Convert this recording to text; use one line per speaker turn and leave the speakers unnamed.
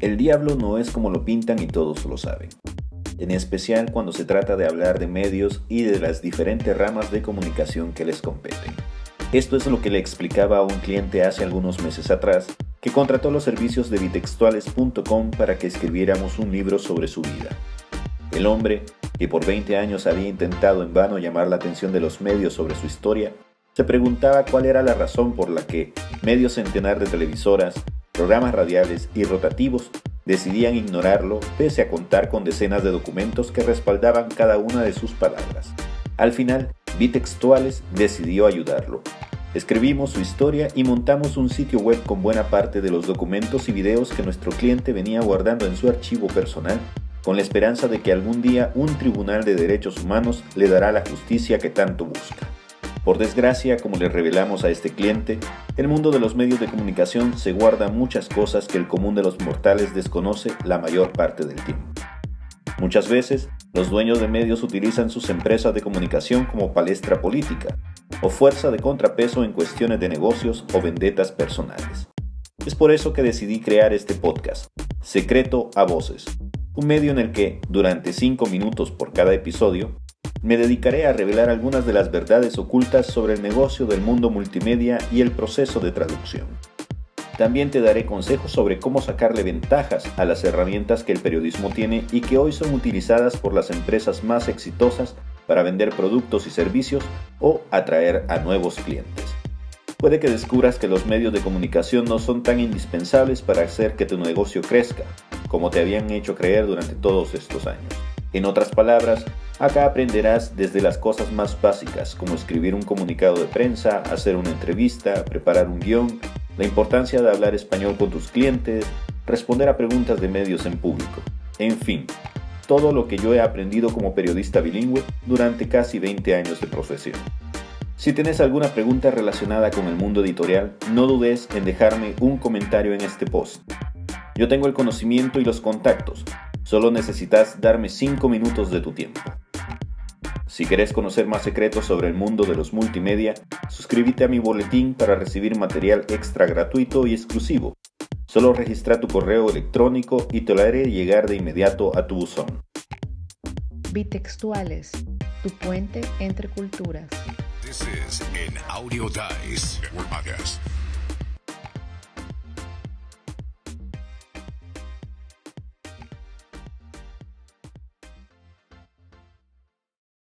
El diablo no es como lo pintan y todos lo saben, en especial cuando se trata de hablar de medios y de las diferentes ramas de comunicación que les competen. Esto es lo que le explicaba a un cliente hace algunos meses atrás, que contrató los servicios de bitextuales.com para que escribiéramos un libro sobre su vida. El hombre, que por 20 años había intentado en vano llamar la atención de los medios sobre su historia, se preguntaba cuál era la razón por la que medio centenar de televisoras, programas radiales y rotativos decidían ignorarlo pese a contar con decenas de documentos que respaldaban cada una de sus palabras. Al final, Bitextuales decidió ayudarlo. Escribimos su historia y montamos un sitio web con buena parte de los documentos y videos que nuestro cliente venía guardando en su archivo personal, con la esperanza de que algún día un tribunal de derechos humanos le dará la justicia que tanto busca. Por desgracia, como le revelamos a este cliente, el mundo de los medios de comunicación se guarda muchas cosas que el común de los mortales desconoce la mayor parte del tiempo. Muchas veces, los dueños de medios utilizan sus empresas de comunicación como palestra política o fuerza de contrapeso en cuestiones de negocios o vendetas personales. Es por eso que decidí crear este podcast, Secreto a Voces, un medio en el que, durante 5 minutos por cada episodio, me dedicaré a revelar algunas de las verdades ocultas sobre el negocio del mundo multimedia y el proceso de traducción. También te daré consejos sobre cómo sacarle ventajas a las herramientas que el periodismo tiene y que hoy son utilizadas por las empresas más exitosas para vender productos y servicios o atraer a nuevos clientes. Puede que descubras que los medios de comunicación no son tan indispensables para hacer que tu negocio crezca, como te habían hecho creer durante todos estos años. En otras palabras, acá aprenderás desde las cosas más básicas, como escribir un comunicado de prensa, hacer una entrevista, preparar un guion, la importancia de hablar español con tus clientes, responder a preguntas de medios en público, en fin, todo lo que yo he aprendido como periodista bilingüe durante casi 20 años de profesión. Si tienes alguna pregunta relacionada con el mundo editorial, no dudes en dejarme un comentario en este post. Yo tengo el conocimiento y los contactos, Solo necesitas darme 5 minutos de tu tiempo. Si quieres conocer más secretos sobre el mundo de los multimedia, suscríbete a mi boletín para recibir material extra gratuito y exclusivo. Solo registra tu correo electrónico y te lo haré llegar de inmediato a tu buzón.
Bitextuales, tu puente entre culturas.
This is an Audio Dice.